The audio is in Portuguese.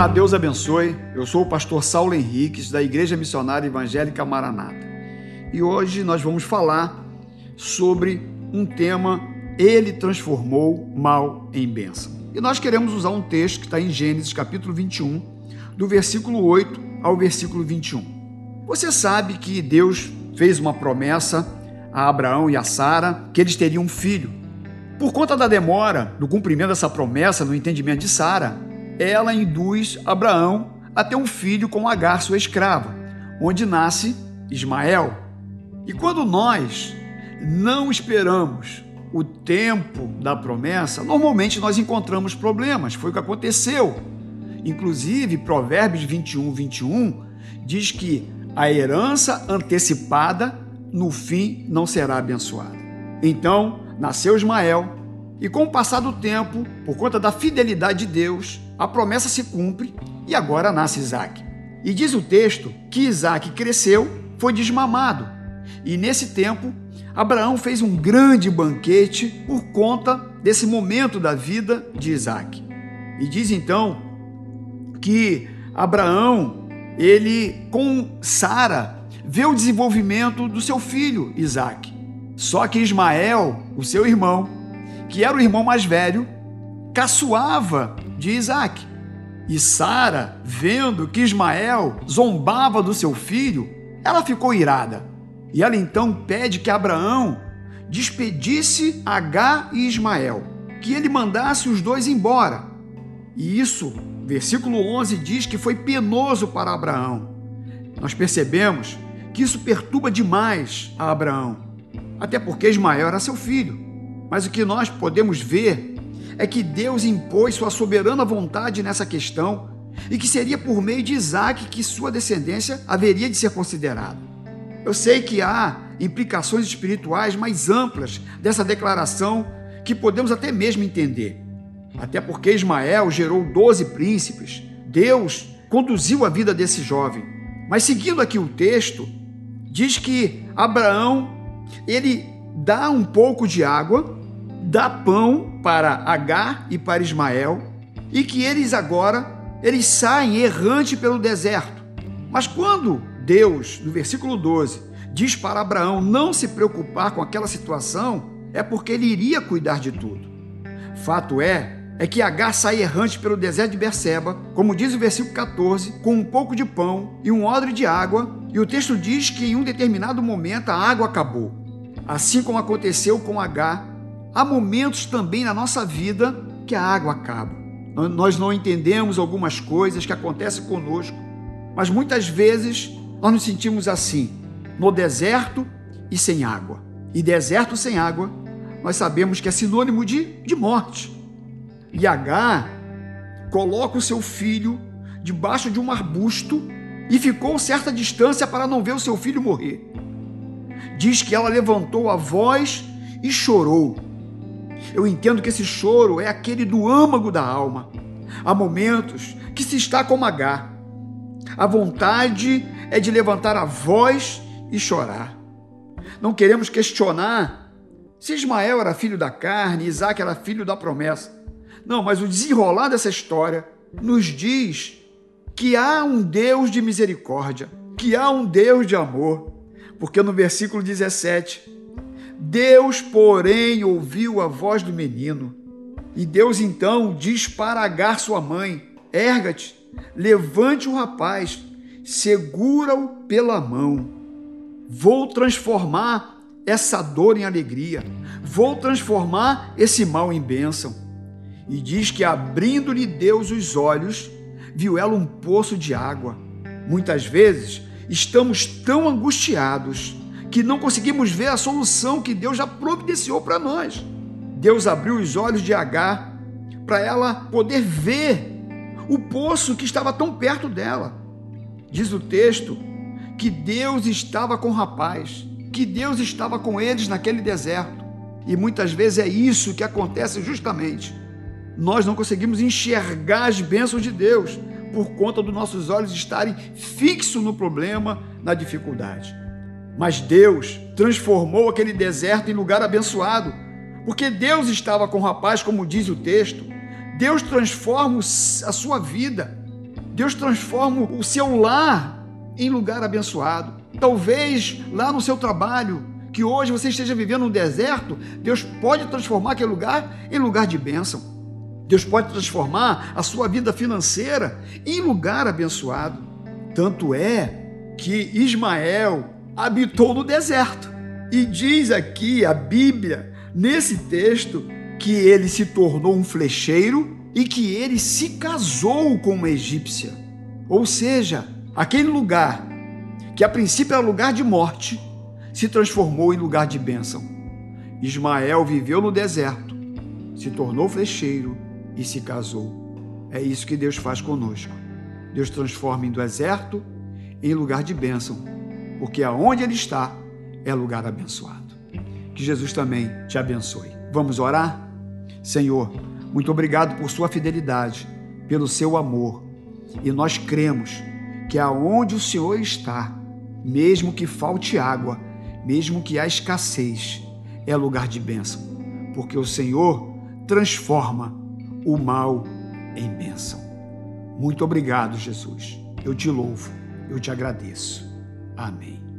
Olá, Deus abençoe. Eu sou o pastor Saulo Henriques, da Igreja Missionária Evangélica Maranata. E hoje nós vamos falar sobre um tema: Ele transformou mal em bênção. E nós queremos usar um texto que está em Gênesis capítulo 21, do versículo 8 ao versículo 21. Você sabe que Deus fez uma promessa a Abraão e a Sara que eles teriam um filho. Por conta da demora do cumprimento dessa promessa no entendimento de Sara, ela induz Abraão a ter um filho com Agar, sua escrava, onde nasce Ismael. E quando nós não esperamos o tempo da promessa, normalmente nós encontramos problemas. Foi o que aconteceu. Inclusive, Provérbios 21, 21 diz que a herança antecipada no fim não será abençoada. Então, nasceu Ismael, e com o passar do tempo, por conta da fidelidade de Deus, a promessa se cumpre e agora nasce Isaac. E diz o texto que Isaac cresceu, foi desmamado. E nesse tempo, Abraão fez um grande banquete por conta desse momento da vida de Isaac. E diz então que Abraão, ele com Sara, vê o desenvolvimento do seu filho Isaac. Só que Ismael, o seu irmão, que era o irmão mais velho, caçoava de Isaac. E Sara, vendo que Ismael zombava do seu filho, ela ficou irada. E ela então pede que Abraão despedisse Agar e Ismael, que ele mandasse os dois embora. E isso, versículo 11 diz que foi penoso para Abraão. Nós percebemos que isso perturba demais a Abraão, até porque Ismael era seu filho. Mas o que nós podemos ver é que Deus impôs sua soberana vontade nessa questão e que seria por meio de Isaac que sua descendência haveria de ser considerada. Eu sei que há implicações espirituais mais amplas dessa declaração que podemos até mesmo entender. Até porque Ismael gerou doze príncipes, Deus conduziu a vida desse jovem. Mas seguindo aqui o texto, diz que Abraão ele dá um pouco de água dá pão para Agar e para Ismael, e que eles agora eles saem errante pelo deserto. Mas quando Deus, no versículo 12, diz para Abraão não se preocupar com aquela situação, é porque ele iria cuidar de tudo. Fato é, é que Agar sai errante pelo deserto de Berseba, como diz o versículo 14, com um pouco de pão e um odre de água, e o texto diz que em um determinado momento a água acabou. Assim como aconteceu com Agar Há momentos também na nossa vida que a água acaba. Nós não entendemos algumas coisas que acontecem conosco, mas muitas vezes nós nos sentimos assim, no deserto e sem água. E deserto sem água, nós sabemos que é sinônimo de, de morte. E Agar coloca o seu filho debaixo de um arbusto e ficou certa distância para não ver o seu filho morrer. Diz que ela levantou a voz e chorou eu entendo que esse choro é aquele do âmago da alma. Há momentos que se está como Agar. A vontade é de levantar a voz e chorar. Não queremos questionar se Ismael era filho da carne, Isaac era filho da promessa. Não, mas o desenrolar dessa história nos diz que há um Deus de misericórdia, que há um Deus de amor. Porque no versículo 17 Deus, porém, ouviu a voz do menino. E Deus então diz para Agar, sua mãe: Erga-te, levante o rapaz, segura-o pela mão. Vou transformar essa dor em alegria, vou transformar esse mal em bênção. E diz que, abrindo-lhe Deus os olhos, viu ela um poço de água. Muitas vezes estamos tão angustiados que não conseguimos ver a solução que Deus já providenciou para nós. Deus abriu os olhos de Agar para ela poder ver o poço que estava tão perto dela. Diz o texto que Deus estava com o rapaz, que Deus estava com eles naquele deserto. E muitas vezes é isso que acontece justamente. Nós não conseguimos enxergar as bênçãos de Deus por conta dos nossos olhos estarem fixos no problema, na dificuldade. Mas Deus transformou aquele deserto em lugar abençoado, porque Deus estava com o rapaz, como diz o texto. Deus transforma a sua vida. Deus transforma o seu lar em lugar abençoado. Talvez lá no seu trabalho, que hoje você esteja vivendo um deserto, Deus pode transformar aquele lugar em lugar de bênção. Deus pode transformar a sua vida financeira em lugar abençoado. Tanto é que Ismael habitou no deserto. E diz aqui a Bíblia, nesse texto, que ele se tornou um flecheiro e que ele se casou com uma egípcia. Ou seja, aquele lugar que a princípio era lugar de morte, se transformou em lugar de bênção. Ismael viveu no deserto, se tornou flecheiro e se casou. É isso que Deus faz conosco. Deus transforma em deserto em lugar de bênção, porque aonde Ele está é lugar abençoado. Que Jesus também te abençoe. Vamos orar? Senhor, muito obrigado por sua fidelidade, pelo seu amor. E nós cremos que aonde o Senhor está, mesmo que falte água, mesmo que há escassez, é lugar de bênção, porque o Senhor transforma o mal em bênção. Muito obrigado, Jesus. Eu te louvo, eu te agradeço. Amém.